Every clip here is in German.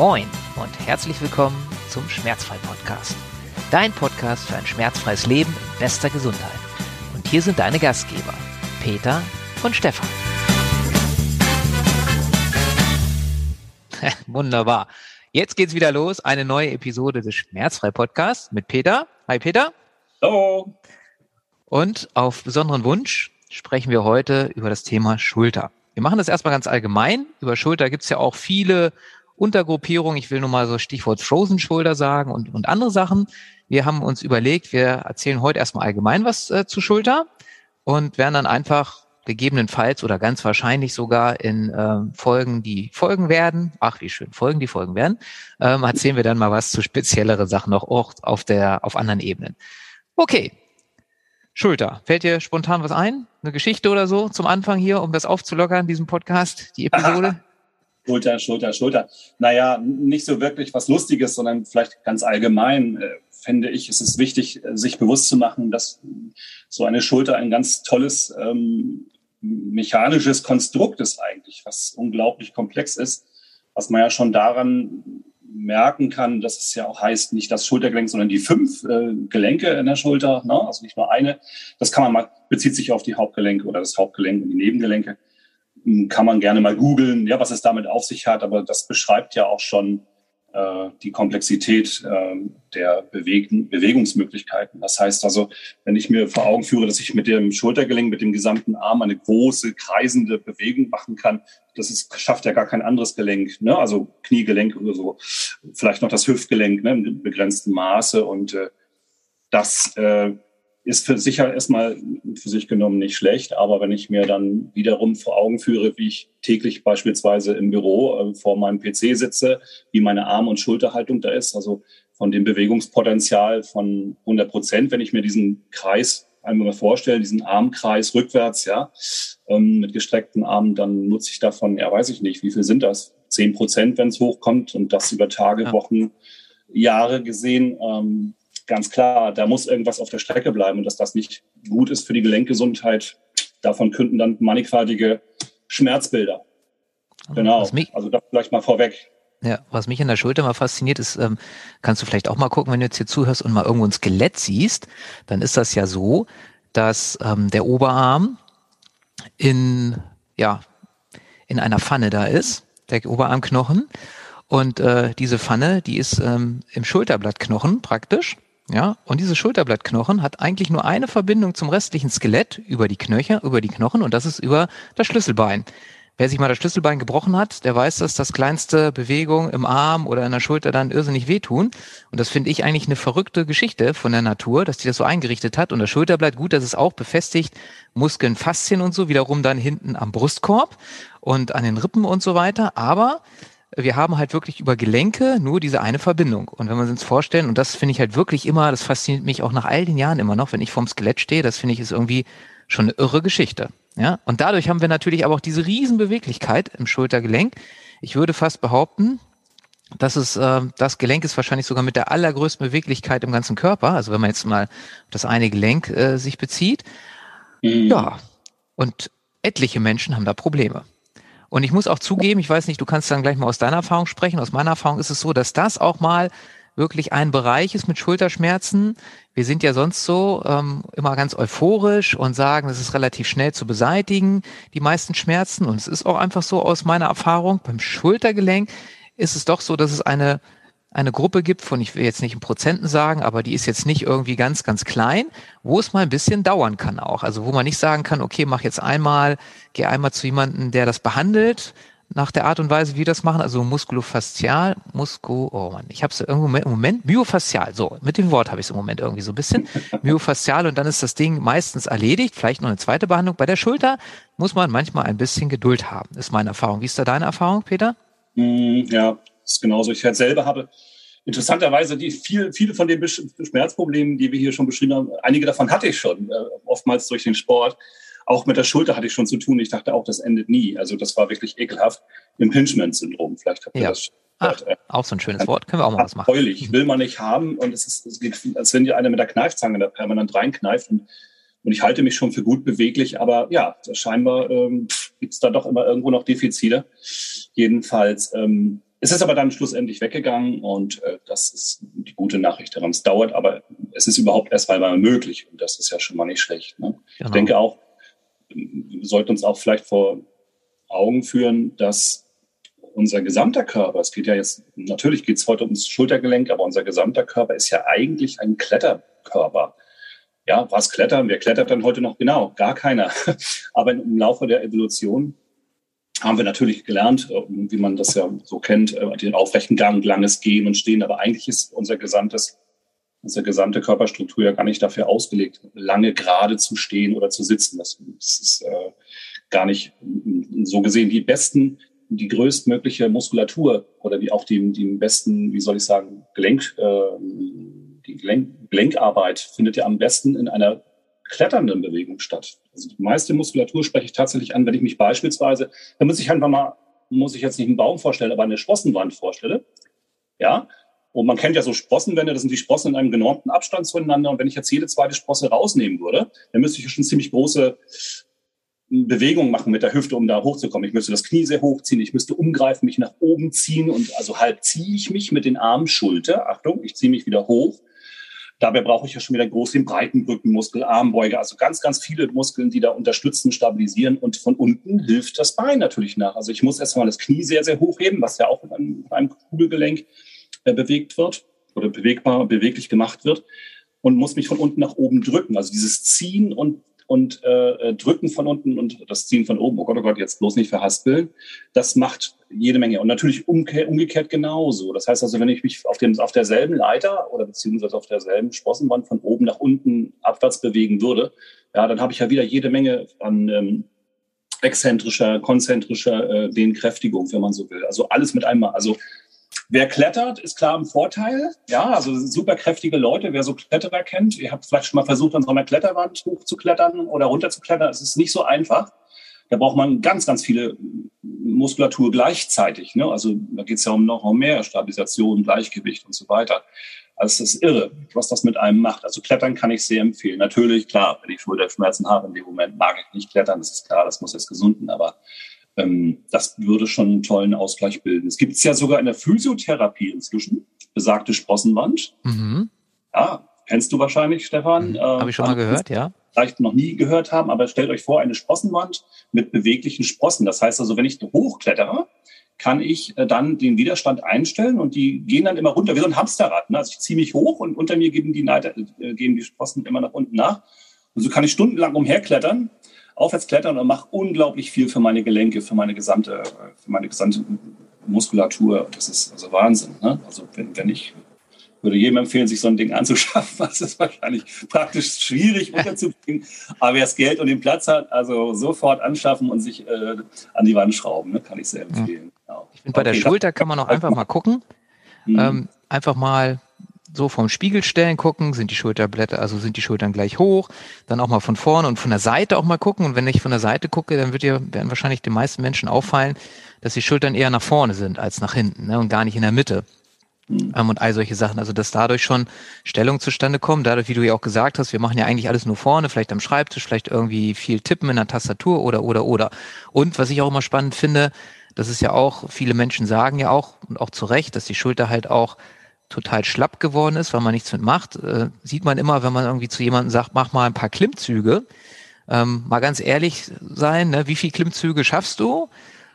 Moin und herzlich willkommen zum Schmerzfrei-Podcast. Dein Podcast für ein schmerzfreies Leben in bester Gesundheit. Und hier sind deine Gastgeber, Peter und Stefan. Wunderbar. Jetzt geht's wieder los. Eine neue Episode des Schmerzfrei-Podcasts mit Peter. Hi Peter. Hallo. Und auf besonderen Wunsch sprechen wir heute über das Thema Schulter. Wir machen das erstmal ganz allgemein. Über Schulter gibt's ja auch viele Untergruppierungen. Ich will nur mal so Stichwort Frozen Shoulder sagen und, und andere Sachen. Wir haben uns überlegt, wir erzählen heute erstmal allgemein was äh, zu Schulter und werden dann einfach gegebenenfalls oder ganz wahrscheinlich sogar in äh, Folgen, die Folgen werden, ach wie schön, Folgen, die Folgen werden, ähm, erzählen wir dann mal was zu speziellere Sachen noch auch auf der auf anderen Ebenen. Okay, Schulter. Fällt dir spontan was ein? Eine Geschichte oder so zum Anfang hier, um das aufzulockern, diesem Podcast, die Episode? Schulter, Schulter, Schulter. Naja, nicht so wirklich was Lustiges, sondern vielleicht ganz allgemein äh, fände ich, es ist wichtig, äh, sich bewusst zu machen, dass so eine Schulter ein ganz tolles ähm, mechanisches Konstrukt ist eigentlich, was unglaublich komplex ist, was man ja schon daran merken kann, dass es ja auch heißt, nicht das Schultergelenk, sondern die fünf äh, Gelenke in der Schulter, ne? also nicht nur eine. Das kann man mal, bezieht sich auf die Hauptgelenke oder das Hauptgelenk und die Nebengelenke. Hm, kann man gerne mal googeln, ja, was es damit auf sich hat, aber das beschreibt ja auch schon äh, die Komplexität äh, der Bewegen, Bewegungsmöglichkeiten. Das heißt also, wenn ich mir vor Augen führe, dass ich mit dem Schultergelenk, mit dem gesamten Arm eine große, kreisende Bewegung machen kann, das ist, schafft ja gar kein anderes Gelenk, ne? also Kniegelenk oder so, vielleicht noch das Hüftgelenk ne? in begrenztem Maße und äh, das äh, ist für sicher erstmal für sich genommen nicht schlecht, aber wenn ich mir dann wiederum vor Augen führe, wie ich täglich beispielsweise im Büro äh, vor meinem PC sitze, wie meine Arm- und Schulterhaltung da ist, also von dem Bewegungspotenzial von 100 Prozent, wenn ich mir diesen Kreis einmal mal vorstelle, diesen Armkreis rückwärts, ja, ähm, mit gestreckten Armen, dann nutze ich davon, ja, weiß ich nicht, wie viel sind das? 10 Prozent, wenn es hochkommt und das über Tage, ja. Wochen, Jahre gesehen. Ähm, ganz klar, da muss irgendwas auf der Strecke bleiben und dass das nicht gut ist für die Gelenkgesundheit, davon könnten dann mannigfaltige Schmerzbilder. Genau, also das vielleicht mal vorweg. Ja, was mich an der Schulter mal fasziniert ist, ähm, kannst du vielleicht auch mal gucken, wenn du jetzt hier zuhörst und mal irgendwo ein Skelett siehst, dann ist das ja so, dass ähm, der Oberarm in, ja, in einer Pfanne da ist, der Oberarmknochen. Und äh, diese Pfanne, die ist ähm, im Schulterblattknochen praktisch. Ja, und diese Schulterblattknochen hat eigentlich nur eine Verbindung zum restlichen Skelett über die Knöcher, über die Knochen und das ist über das Schlüsselbein. Wer sich mal das Schlüsselbein gebrochen hat, der weiß, dass das kleinste Bewegung im Arm oder in der Schulter dann irrsinnig wehtun. Und das finde ich eigentlich eine verrückte Geschichte von der Natur, dass die das so eingerichtet hat. Und das Schulterblatt, gut, das ist auch befestigt, Muskeln, Faszien und so, wiederum dann hinten am Brustkorb und an den Rippen und so weiter. Aber wir haben halt wirklich über Gelenke nur diese eine Verbindung. Und wenn wir uns vorstellen, und das finde ich halt wirklich immer, das fasziniert mich auch nach all den Jahren immer noch, wenn ich vorm Skelett stehe, das finde ich ist irgendwie schon eine irre Geschichte. Ja, und dadurch haben wir natürlich aber auch diese Riesenbeweglichkeit im Schultergelenk. Ich würde fast behaupten, dass es, äh, das Gelenk ist wahrscheinlich sogar mit der allergrößten Beweglichkeit im ganzen Körper. Also wenn man jetzt mal das eine Gelenk äh, sich bezieht. Mhm. Ja. Und etliche Menschen haben da Probleme. Und ich muss auch zugeben, ich weiß nicht, du kannst dann gleich mal aus deiner Erfahrung sprechen. Aus meiner Erfahrung ist es so, dass das auch mal wirklich ein Bereich ist mit Schulterschmerzen. Wir sind ja sonst so ähm, immer ganz euphorisch und sagen, es ist relativ schnell zu beseitigen, die meisten Schmerzen. Und es ist auch einfach so aus meiner Erfahrung, beim Schultergelenk ist es doch so, dass es eine eine Gruppe gibt von, ich will jetzt nicht in Prozenten sagen, aber die ist jetzt nicht irgendwie ganz, ganz klein, wo es mal ein bisschen dauern kann auch. Also wo man nicht sagen kann, okay, mach jetzt einmal, geh einmal zu jemandem, der das behandelt, nach der Art und Weise, wie wir das machen, also muskulofaszial, Musku, oh Mann, ich habe es Moment, im Moment, myofaszial, so, mit dem Wort habe ich es im Moment irgendwie so ein bisschen, myofaszial und dann ist das Ding meistens erledigt, vielleicht noch eine zweite Behandlung. Bei der Schulter muss man manchmal ein bisschen Geduld haben, ist meine Erfahrung. Wie ist da deine Erfahrung, Peter? Mm, ja, ist genauso. Ich halt selber habe interessanterweise die viel, viele von den Schmerzproblemen, die wir hier schon beschrieben haben, einige davon hatte ich schon, äh, oftmals durch den Sport. Auch mit der Schulter hatte ich schon zu tun. Ich dachte auch, das endet nie. Also das war wirklich ekelhaft. Impingement-Syndrom. Vielleicht habt ihr ja. das Ach, äh, auch so ein schönes Wort. Können wir auch mal was machen. Heulig. Will man nicht haben. Und es, ist, es geht, als wenn dir einer mit der Kneifzange da permanent reinkneift. Und, und ich halte mich schon für gut beweglich. Aber ja, scheinbar ähm, gibt es da doch immer irgendwo noch Defizite. Jedenfalls ähm, es ist aber dann schlussendlich weggegangen und äh, das ist die gute Nachricht daran. Es dauert, aber es ist überhaupt erst mal möglich und das ist ja schon mal nicht schlecht. Ne? Genau. Ich denke auch, wir sollten uns auch vielleicht vor Augen führen, dass unser gesamter Körper, es geht ja jetzt, natürlich geht es heute ums Schultergelenk, aber unser gesamter Körper ist ja eigentlich ein Kletterkörper. Ja, was klettern? Wer klettert dann heute noch? Genau, gar keiner. Aber im Laufe der Evolution haben wir natürlich gelernt, äh, wie man das ja so kennt, äh, den aufrechten Gang, langes Gehen und Stehen. Aber eigentlich ist unser gesamtes, unsere gesamte Körperstruktur ja gar nicht dafür ausgelegt, lange gerade zu stehen oder zu sitzen. Das, ist äh, gar nicht so gesehen. Die besten, die größtmögliche Muskulatur oder wie auch die, die besten, wie soll ich sagen, Gelenk, äh, die Gelenk, Gelenkarbeit findet ja am besten in einer kletternden Bewegung statt. Also die meiste Muskulatur spreche ich tatsächlich an, wenn ich mich beispielsweise, da muss ich einfach mal, muss ich jetzt nicht einen Baum vorstellen, aber eine Sprossenwand vorstelle. Ja. Und man kennt ja so Sprossenwände, das sind die Sprossen in einem genormten Abstand zueinander. Und wenn ich jetzt jede zweite Sprosse rausnehmen würde, dann müsste ich schon ziemlich große Bewegungen machen mit der Hüfte, um da hochzukommen. Ich müsste das Knie sehr hochziehen, ich müsste umgreifen, mich nach oben ziehen und also halb ziehe ich mich mit den Armen Schulter. Achtung, ich ziehe mich wieder hoch Dabei brauche ich ja schon wieder groß den breiten Brückenmuskel, Armbeuge, also ganz, ganz viele Muskeln, die da unterstützen, stabilisieren. Und von unten hilft das Bein natürlich nach. Also ich muss erstmal das Knie sehr, sehr hochheben, was ja auch in einem, in einem Kugelgelenk äh, bewegt wird oder bewegbar, beweglich gemacht wird und muss mich von unten nach oben drücken. Also dieses Ziehen und und äh, äh, drücken von unten und das Ziehen von oben, oh Gott, oh Gott, jetzt bloß nicht verhaspeln, das macht jede Menge. Und natürlich umge umgekehrt genauso. Das heißt also, wenn ich mich auf, dem, auf derselben Leiter oder beziehungsweise auf derselben Sprossenwand von oben nach unten abwärts bewegen würde, ja, dann habe ich ja wieder jede Menge an ähm, exzentrischer, konzentrischer äh, Dehnkräftigung, wenn man so will. Also alles mit einmal. Also Wer klettert, ist klar im Vorteil. Ja, also superkräftige Leute, wer so Kletterer kennt. Ihr habt vielleicht schon mal versucht, an so einer Kletterwand hochzuklettern oder runterzuklettern. Es ist nicht so einfach. Da braucht man ganz, ganz viele Muskulatur gleichzeitig. Ne? Also da geht es ja um noch mehr Stabilisation, Gleichgewicht und so weiter. Also es ist irre, was das mit einem macht. Also Klettern kann ich sehr empfehlen. Natürlich, klar, wenn ich Schulterschmerzen habe, in dem Moment mag ich nicht klettern, das ist klar, das muss jetzt gesunden, aber das würde schon einen tollen Ausgleich bilden. Es gibt es ja sogar in der Physiotherapie inzwischen, besagte Sprossenwand. Mhm. Ja, kennst du wahrscheinlich, Stefan. Mhm. Äh, Habe ich schon mal gehört, ja. Vielleicht noch nie gehört haben, aber stellt euch vor, eine Sprossenwand mit beweglichen Sprossen. Das heißt also, wenn ich hochklettere, kann ich äh, dann den Widerstand einstellen und die gehen dann immer runter, wie so ein Hamsterrad. Ne? Also ich ziehe mich hoch und unter mir geben die, Neiter, äh, geben die Sprossen immer nach unten nach. Und so kann ich stundenlang umherklettern aufwärts klettern und mache unglaublich viel für meine Gelenke, für meine gesamte, für meine gesamte Muskulatur. Das ist also Wahnsinn. Ne? Also wenn, wenn ich würde jedem empfehlen, sich so ein Ding anzuschaffen. Das ist wahrscheinlich praktisch schwierig unterzubringen. Aber wer das Geld und den Platz hat, also sofort anschaffen und sich äh, an die Wand schrauben, ne? kann ich sehr empfehlen. Ja. Ich finde, bei okay, der Schulter kann man auch einfach mal gucken. Mhm. Ähm, einfach mal so vom Spiegel stellen, gucken, sind die Schulterblätter, also sind die Schultern gleich hoch, dann auch mal von vorne und von der Seite auch mal gucken. Und wenn ich von der Seite gucke, dann wird dir, werden wahrscheinlich den meisten Menschen auffallen, dass die Schultern eher nach vorne sind als nach hinten ne, und gar nicht in der Mitte. Mhm. Ähm, und all solche Sachen. Also, dass dadurch schon Stellung zustande kommt, dadurch, wie du ja auch gesagt hast, wir machen ja eigentlich alles nur vorne, vielleicht am Schreibtisch, vielleicht irgendwie viel tippen in der Tastatur oder, oder, oder. Und was ich auch immer spannend finde, das ist ja auch, viele Menschen sagen ja auch, und auch zu Recht, dass die Schulter halt auch total schlapp geworden ist, weil man nichts mit macht, äh, sieht man immer, wenn man irgendwie zu jemandem sagt, mach mal ein paar Klimmzüge. Ähm, mal ganz ehrlich sein, ne, wie viel Klimmzüge schaffst du?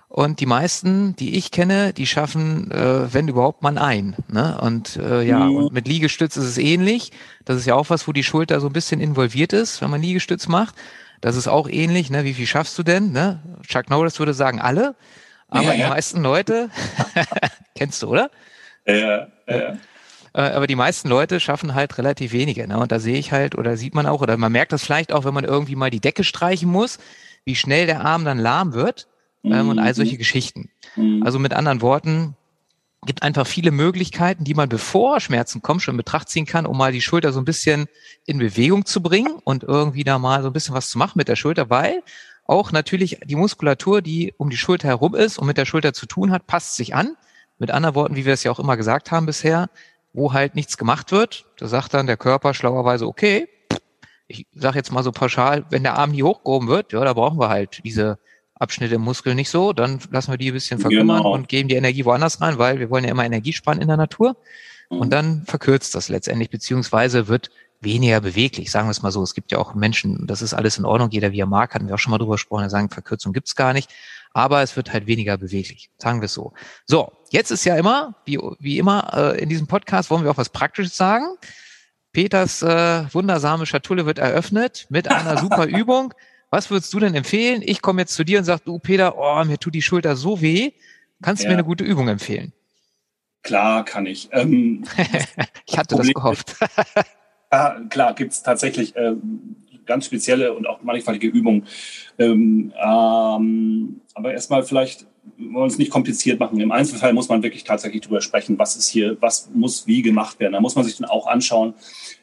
Und die meisten, die ich kenne, die schaffen, äh, wenn überhaupt, mal ein. Ne? Und äh, ja, mhm. und mit Liegestütz ist es ähnlich. Das ist ja auch was, wo die Schulter so ein bisschen involviert ist, wenn man Liegestütz macht. Das ist auch ähnlich. Ne? Wie viel schaffst du denn? Ne? Chuck Norris würde sagen, alle. Aber ja, ja. die meisten Leute, kennst du, oder? Ja, ja. Äh, aber die meisten Leute schaffen halt relativ wenige. Ne? Und da sehe ich halt, oder sieht man auch, oder man merkt das vielleicht auch, wenn man irgendwie mal die Decke streichen muss, wie schnell der Arm dann lahm wird ähm, und all mhm. solche Geschichten. Mhm. Also mit anderen Worten, gibt einfach viele Möglichkeiten, die man bevor Schmerzen kommen schon in Betracht ziehen kann, um mal die Schulter so ein bisschen in Bewegung zu bringen und irgendwie da mal so ein bisschen was zu machen mit der Schulter, weil auch natürlich die Muskulatur, die um die Schulter herum ist und mit der Schulter zu tun hat, passt sich an. Mit anderen Worten, wie wir es ja auch immer gesagt haben bisher, wo halt nichts gemacht wird, da sagt dann der Körper schlauerweise, okay, ich sage jetzt mal so pauschal, wenn der Arm nie hochgehoben wird, ja, da brauchen wir halt diese Abschnitte im Muskel nicht so, dann lassen wir die ein bisschen verkümmern genau. und geben die Energie woanders rein, weil wir wollen ja immer Energie sparen in der Natur. Mhm. Und dann verkürzt das letztendlich, beziehungsweise wird weniger beweglich, sagen wir es mal so. Es gibt ja auch Menschen, das ist alles in Ordnung, jeder wie er mag, hatten wir auch schon mal drüber gesprochen, die sagen, Verkürzung gibt's gar nicht, aber es wird halt weniger beweglich, sagen wir es so. So, jetzt ist ja immer, wie, wie immer äh, in diesem Podcast, wollen wir auch was Praktisches sagen. Peters äh, wundersame Schatulle wird eröffnet mit einer super Übung. Was würdest du denn empfehlen? Ich komme jetzt zu dir und sag, du Peter, oh, mir tut die Schulter so weh. Kannst du ja. mir eine gute Übung empfehlen? Klar, kann ich. Ähm, ich hatte das, das gehofft. ja, klar, gibt es tatsächlich äh, ganz spezielle und auch mannigfaltige Übungen. Ähm, ähm, aber erstmal vielleicht wollen wir uns nicht kompliziert machen. Im Einzelfall muss man wirklich tatsächlich drüber sprechen, was ist hier, was muss wie gemacht werden. Da muss man sich dann auch anschauen,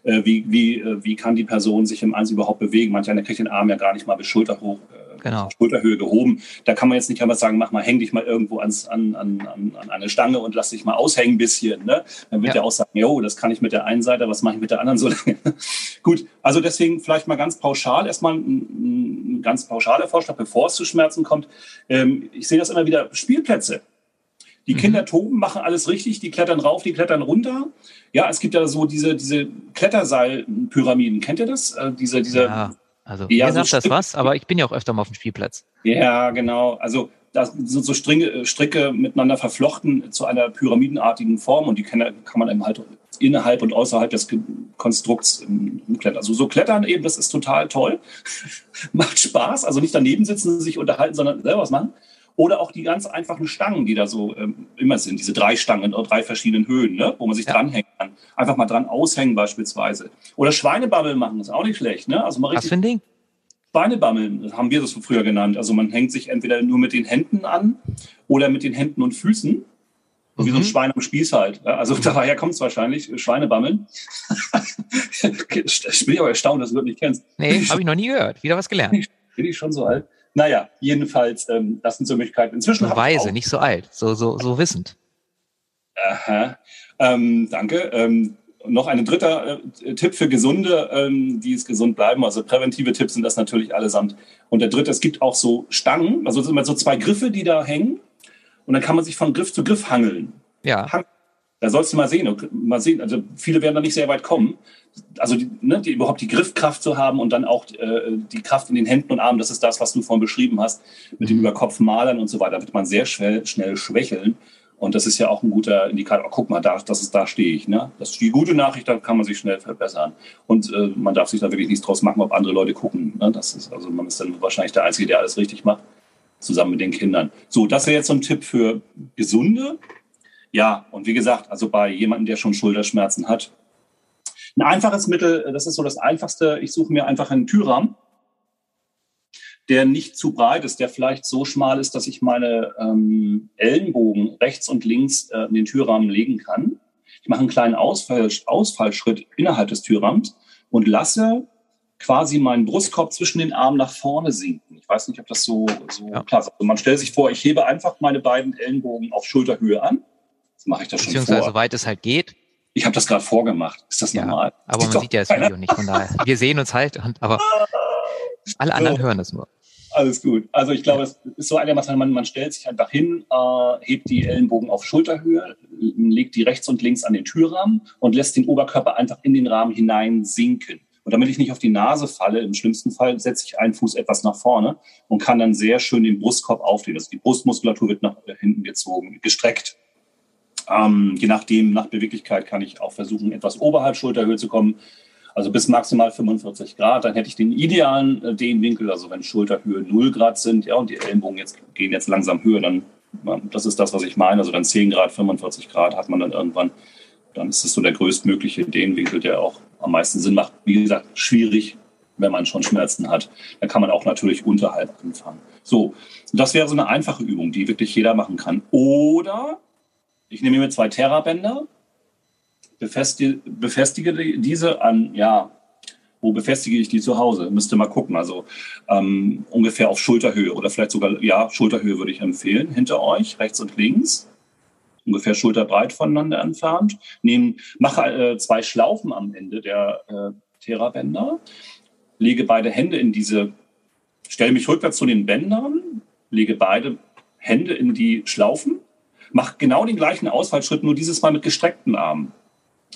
äh, wie, wie, äh, wie kann die Person sich im Einzel überhaupt bewegen. Manch einer kriegt den Arm ja gar nicht mal bis Schulter hoch, äh, genau. Schulterhöhe gehoben. Da kann man jetzt nicht einfach sagen, mach mal, häng dich mal irgendwo ans, an, an, an eine Stange und lass dich mal aushängen ein bisschen. Ne? Dann wird ja. der auch sagen, jo, das kann ich mit der einen Seite, was mache ich mit der anderen so lange? Gut, also deswegen vielleicht mal ganz pauschal, erstmal ein, ein ganz pauschaler Vorschlag, bevor es zu Schmerzen kommt. Ähm, ich sehe das immer wieder, Spielplätze. Die Kinder mhm. toben, machen alles richtig, die klettern rauf, die klettern runter. Ja, es gibt ja so diese, diese Kletterseilpyramiden. Kennt ihr das? Äh, diese, diese, ja, also ja, mir so sagt das was, aber ich bin ja auch öfter mal auf dem Spielplatz. Ja, genau. Also da sind so Stringe, äh, Stricke miteinander verflochten zu einer pyramidenartigen Form und die kann, kann man eben halt innerhalb und außerhalb des Konstrukts klettern. Also so klettern eben, das ist total toll. Macht Spaß. Also nicht daneben sitzen, sich unterhalten, sondern selber was machen. Oder auch die ganz einfachen Stangen, die da so ähm, immer sind, diese drei Stangen in drei verschiedenen Höhen, ne? wo man sich ja. dranhängen kann. Einfach mal dran aushängen beispielsweise. Oder Schweinebabbeln machen, ist auch nicht schlecht. Ne? Also mal richtig Was für ein Ding? Schweinebammeln, haben wir das früher genannt. Also man hängt sich entweder nur mit den Händen an oder mit den Händen und Füßen. So wie so ein mhm. Schwein am Spieß halt. Also daher kommt es wahrscheinlich, Schweinebammeln. ich bin aber erstaunt, dass du das nicht kennst. Nee, habe ich noch nie gehört. Wieder was gelernt. Bin ich schon so alt? Naja, jedenfalls, ähm, das sind so Möglichkeiten. Inzwischen so weise, nicht so alt, so, so, so wissend. Aha. Ähm, danke. Ähm, noch ein dritter äh, Tipp für Gesunde, ähm, die es gesund bleiben. Also präventive Tipps sind das natürlich allesamt. Und der dritte, es gibt auch so Stangen, also es sind immer so zwei Griffe, die da hängen. Und dann kann man sich von Griff zu Griff hangeln. Ja. Hang da sollst du mal sehen, mal sehen. Also viele werden da nicht sehr weit kommen. Also die, ne, die, überhaupt die Griffkraft zu haben und dann auch äh, die Kraft in den Händen und Armen, das ist das, was du vorhin beschrieben hast, mit dem mhm. Überkopf malern und so weiter, wird man sehr schnell, schnell schwächeln. Und das ist ja auch ein guter Indikator. Oh, guck mal, da, das ist, da stehe ich. Ne? Das ist die gute Nachricht, da kann man sich schnell verbessern. Und äh, man darf sich da wirklich nichts draus machen, ob andere Leute gucken. Ne? Das ist, also man ist dann wahrscheinlich der Einzige, der alles richtig macht, zusammen mit den Kindern. So, das wäre jetzt so ein Tipp für Gesunde. Ja, und wie gesagt, also bei jemandem, der schon Schulterschmerzen hat, ein einfaches Mittel, das ist so das Einfachste. Ich suche mir einfach einen Türrahmen, der nicht zu breit ist, der vielleicht so schmal ist, dass ich meine ähm, Ellenbogen rechts und links äh, in den Türrahmen legen kann. Ich mache einen kleinen Ausfall, Ausfallschritt innerhalb des Türrahmens und lasse quasi meinen Brustkorb zwischen den Armen nach vorne sinken. Ich weiß nicht, ob das so, so ja. klar ist. Also man stellt sich vor, ich hebe einfach meine beiden Ellenbogen auf Schulterhöhe an. Mache ich das schon vor. Beziehungsweise soweit es halt geht. Ich habe das gerade vorgemacht. Ist das ja, normal? Aber man sieht ja das Video nicht, von daher. Wir sehen uns halt, und, aber alle anderen so. hören das nur. Alles gut. Also ich glaube, es ist so einigermaßen, man, man stellt sich einfach hin, äh, hebt die Ellenbogen auf Schulterhöhe, legt die rechts und links an den Türrahmen und lässt den Oberkörper einfach in den Rahmen hinein sinken. Und damit ich nicht auf die Nase falle, im schlimmsten Fall setze ich einen Fuß etwas nach vorne und kann dann sehr schön den Brustkorb auflegen. Also die Brustmuskulatur wird nach hinten gezogen, gestreckt. Ähm, je nachdem, nach Beweglichkeit kann ich auch versuchen, etwas oberhalb Schulterhöhe zu kommen. Also bis maximal 45 Grad. Dann hätte ich den idealen äh, Dehnwinkel, also wenn Schulterhöhe 0 Grad sind, ja, und die Ellenbogen jetzt gehen jetzt langsam höher, dann, das ist das, was ich meine. Also dann 10 Grad, 45 Grad hat man dann irgendwann. Dann ist es so der größtmögliche Dehnwinkel, der auch am meisten Sinn macht. Wie gesagt, schwierig, wenn man schon Schmerzen hat. Dann kann man auch natürlich unterhalb anfangen. So, das wäre so eine einfache Übung, die wirklich jeder machen kann. Oder ich nehme mir zwei Terrabänder, befestige, befestige diese an, ja, wo befestige ich die zu Hause? Müsste mal gucken. Also ähm, ungefähr auf Schulterhöhe oder vielleicht sogar, ja, Schulterhöhe würde ich empfehlen, hinter euch, rechts und links. Ungefähr schulterbreit voneinander entfernt. Nehmen, mache äh, zwei Schlaufen am Ende der äh, Terrabänder, lege beide Hände in diese, stelle mich rückwärts zu den Bändern, lege beide Hände in die Schlaufen, mache genau den gleichen Ausfallschritt, nur dieses Mal mit gestreckten Armen.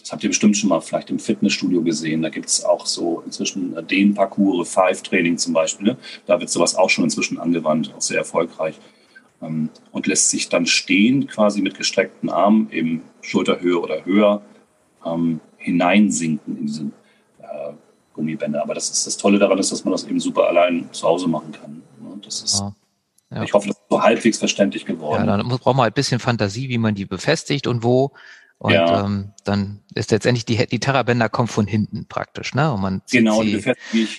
Das habt ihr bestimmt schon mal vielleicht im Fitnessstudio gesehen. Da gibt es auch so inzwischen den Parcours, Five-Training zum Beispiel. Ne? Da wird sowas auch schon inzwischen angewandt, auch sehr erfolgreich. Ähm, und lässt sich dann stehen, quasi mit gestreckten Armen, eben Schulterhöhe oder höher, ähm, hineinsinken in diese äh, Gummibänder. Aber das ist das Tolle daran, ist, dass man das eben super allein zu Hause machen kann. Ne? Das ist, ja. Ja. Ich hoffe, das ist so halbwegs verständlich geworden. Ja, dann braucht man halt ein bisschen Fantasie, wie man die befestigt und wo. Und ja. ähm, dann ist letztendlich die, die Terrabänder kommen von hinten praktisch, ne? Und man genau, sie,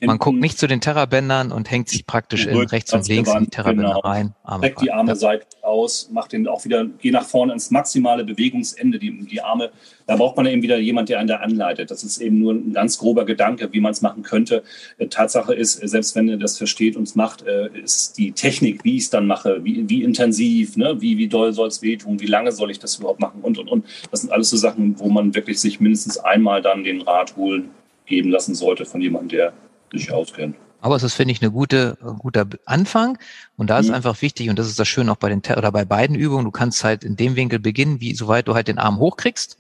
man guckt nicht zu den Terrabändern und hängt sich praktisch in rechts und links in die Terrabänder genau. rein. Arme Streckt die Arme ja. seitlich aus, macht den auch wieder, geh nach vorne ins maximale Bewegungsende, die, die Arme da braucht man eben wieder jemand, der einen da anleitet. Das ist eben nur ein ganz grober Gedanke, wie man es machen könnte. Äh, Tatsache ist, äh, selbst wenn ihr das versteht und es macht, äh, ist die Technik, wie ich es dann mache, wie, wie intensiv, ne? wie, wie doll soll es wehtun, wie lange soll ich das überhaupt machen und, und, und. Das sind alles so Sachen, wo man wirklich sich mindestens einmal dann den Rat holen, geben lassen sollte von jemandem, der sich auskennt. Aber es ist, finde ich, eine gute, ein guter Anfang. Und da ist mhm. einfach wichtig, und das ist das Schöne auch bei den, oder bei beiden Übungen, du kannst halt in dem Winkel beginnen, wie, soweit du halt den Arm hochkriegst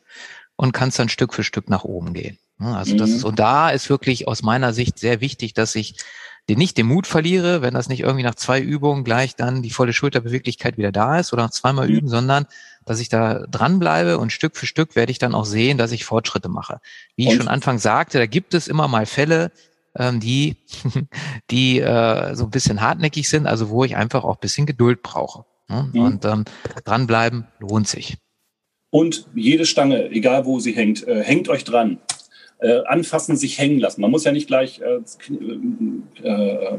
und kannst dann Stück für Stück nach oben gehen. Also mhm. das ist, und da ist wirklich aus meiner Sicht sehr wichtig, dass ich den nicht den Mut verliere, wenn das nicht irgendwie nach zwei Übungen gleich dann die volle Schulterbeweglichkeit wieder da ist oder nach zweimal mhm. üben, sondern dass ich da dranbleibe und Stück für Stück werde ich dann auch sehen, dass ich Fortschritte mache. Wie und? ich schon Anfang sagte, da gibt es immer mal Fälle, ähm, die, die äh, so ein bisschen hartnäckig sind, also wo ich einfach auch bisschen Geduld brauche. Ne? Mhm. Und ähm, dranbleiben lohnt sich. Und jede Stange, egal wo sie hängt, äh, hängt euch dran. Äh, anfassen, sich hängen lassen. Man muss ja nicht gleich äh, äh, äh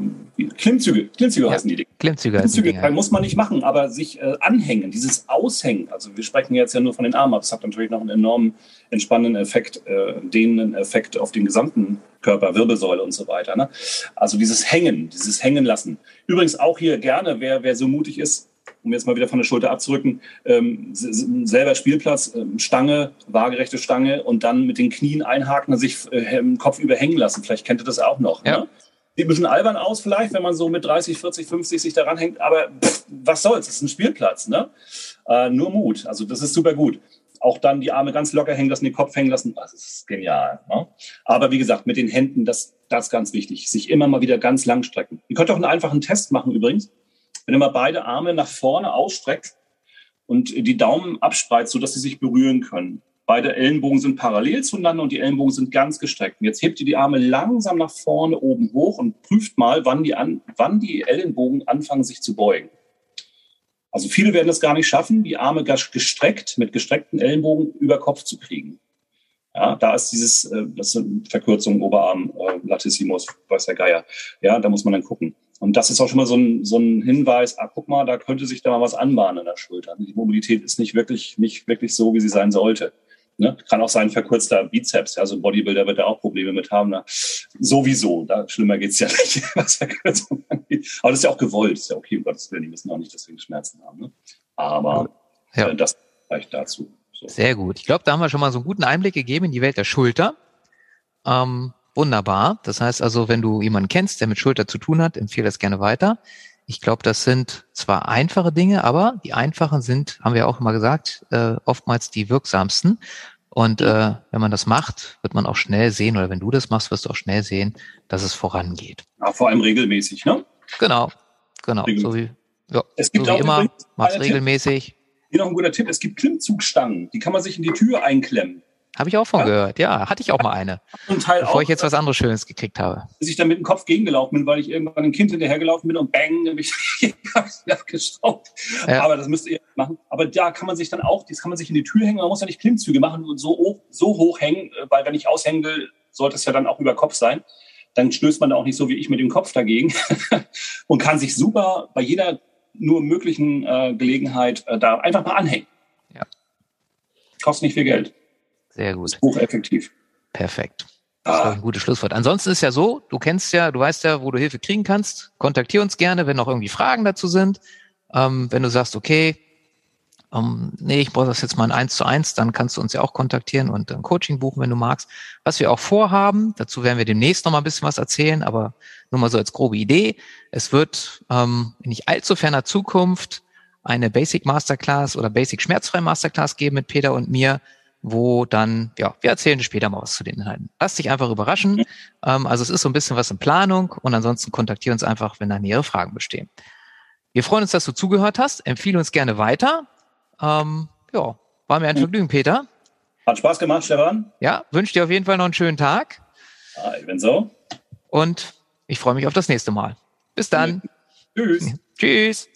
Klimmzüge, Klimmzüge ja, heißen die Dinge. Klimmzüge, Klimmzüge heißen muss man nicht machen, aber sich äh, anhängen, dieses Aushängen. Also wir sprechen jetzt ja nur von den Armen, aber es hat natürlich noch einen enormen entspannenden Effekt, äh, dehnenden Effekt auf den gesamten Körper, Wirbelsäule und so weiter. Ne? Also dieses Hängen, dieses Hängen lassen. Übrigens auch hier gerne, wer, wer so mutig ist, um jetzt mal wieder von der Schulter abzurücken, ähm, selber Spielplatz, ähm, Stange, waagerechte Stange und dann mit den Knien einhaken und sich äh, Kopf überhängen lassen. Vielleicht kennt ihr das auch noch. Ja. Ne? Sieht ein bisschen albern aus vielleicht, wenn man so mit 30, 40, 50 sich daran hängt, aber pff, was soll's, das ist ein Spielplatz. Ne? Äh, nur Mut, also das ist super gut. Auch dann die Arme ganz locker hängen lassen, den Kopf hängen lassen, das ist genial. Ne? Aber wie gesagt, mit den Händen, das, das ist ganz wichtig. Sich immer mal wieder ganz lang strecken. Ihr könnt auch einen einfachen Test machen übrigens wenn ihr mal beide Arme nach vorne ausstreckt und die Daumen abspreizt, sodass sie sich berühren können. Beide Ellenbogen sind parallel zueinander und die Ellenbogen sind ganz gestreckt. Und jetzt hebt ihr die Arme langsam nach vorne oben hoch und prüft mal, wann die, an, wann die Ellenbogen anfangen, sich zu beugen. Also viele werden es gar nicht schaffen, die Arme gestreckt, mit gestreckten Ellenbogen über Kopf zu kriegen. Ja, da ist dieses, äh, das sind Verkürzungen Oberarm, äh, Latissimus, weiß der Geier. Ja, da muss man dann gucken. Und das ist auch schon mal so ein, so ein Hinweis, ah, guck mal, da könnte sich da mal was anbahnen in der Schulter. Die Mobilität ist nicht wirklich, nicht wirklich so, wie sie sein sollte. Ne? Kann auch sein verkürzter Bizeps, ja, so ein Bodybuilder wird da auch Probleme mit haben. Ne? Sowieso, da schlimmer geht's ja nicht, was Verkürzung angeht. Aber das ist ja auch gewollt, ist ja okay, um Gottes Willen, die müssen auch nicht deswegen Schmerzen haben. Ne? Aber ja. äh, das vielleicht dazu. So. Sehr gut. Ich glaube, da haben wir schon mal so einen guten Einblick gegeben in die Welt der Schulter. Ähm, Wunderbar. Das heißt also, wenn du jemanden kennst, der mit Schulter zu tun hat, empfehle das gerne weiter. Ich glaube, das sind zwar einfache Dinge, aber die einfachen sind, haben wir auch immer gesagt, äh, oftmals die wirksamsten. Und äh, wenn man das macht, wird man auch schnell sehen, oder wenn du das machst, wirst du auch schnell sehen, dass es vorangeht. Ja, vor allem regelmäßig, ne? Genau, genau. So wie, ja, es gibt so wie immer, mach's regelmäßig. Hier noch ein guter Tipp, es gibt Klimmzugstangen, die kann man sich in die Tür einklemmen. Habe ich auch von ja? gehört. Ja, hatte ich auch mal eine. Und Teil bevor auch, ich jetzt was anderes Schönes gekriegt habe. Bis ich dann mit dem Kopf gegengelaufen bin, weil ich irgendwann ein Kind hinterhergelaufen bin und bang, mich geschraubt. Ja. Aber das müsst ihr machen. Aber da kann man sich dann auch, das kann man sich in die Tür hängen. Man muss ja nicht Klimmzüge machen und so hoch, so hoch hängen, weil wenn ich aushängen will, sollte es ja dann auch über Kopf sein. Dann stößt man da auch nicht so wie ich mit dem Kopf dagegen und kann sich super bei jeder nur möglichen äh, Gelegenheit äh, da einfach mal anhängen. Ja. Kostet nicht viel Geld. Sehr gut. Ist hocheffektiv. Perfekt. Das ah. ist ein gutes Schlusswort. Ansonsten ist ja so, du kennst ja, du weißt ja, wo du Hilfe kriegen kannst. Kontaktier uns gerne, wenn noch irgendwie Fragen dazu sind. Ähm, wenn du sagst, okay, ähm, nee, ich brauche das jetzt mal ein eins zu eins, dann kannst du uns ja auch kontaktieren und ein Coaching buchen, wenn du magst. Was wir auch vorhaben, dazu werden wir demnächst noch mal ein bisschen was erzählen, aber nur mal so als grobe Idee. Es wird ähm, in nicht allzu ferner Zukunft eine Basic Masterclass oder Basic Schmerzfrei Masterclass geben mit Peter und mir, wo dann, ja, wir erzählen später mal was zu den Inhalten. Lass dich einfach überraschen. Ähm, also es ist so ein bisschen was in Planung und ansonsten kontaktiere uns einfach, wenn da nähere Fragen bestehen. Wir freuen uns, dass du zugehört hast. Empfehle uns gerne weiter. Ähm, ja, war mir ein Vergnügen, Peter. Hat Spaß gemacht, Stefan. Ja, wünsche dir auf jeden Fall noch einen schönen Tag. Ja, wenn so. Und ich freue mich auf das nächste Mal. Bis dann. Tschüss. Tschüss.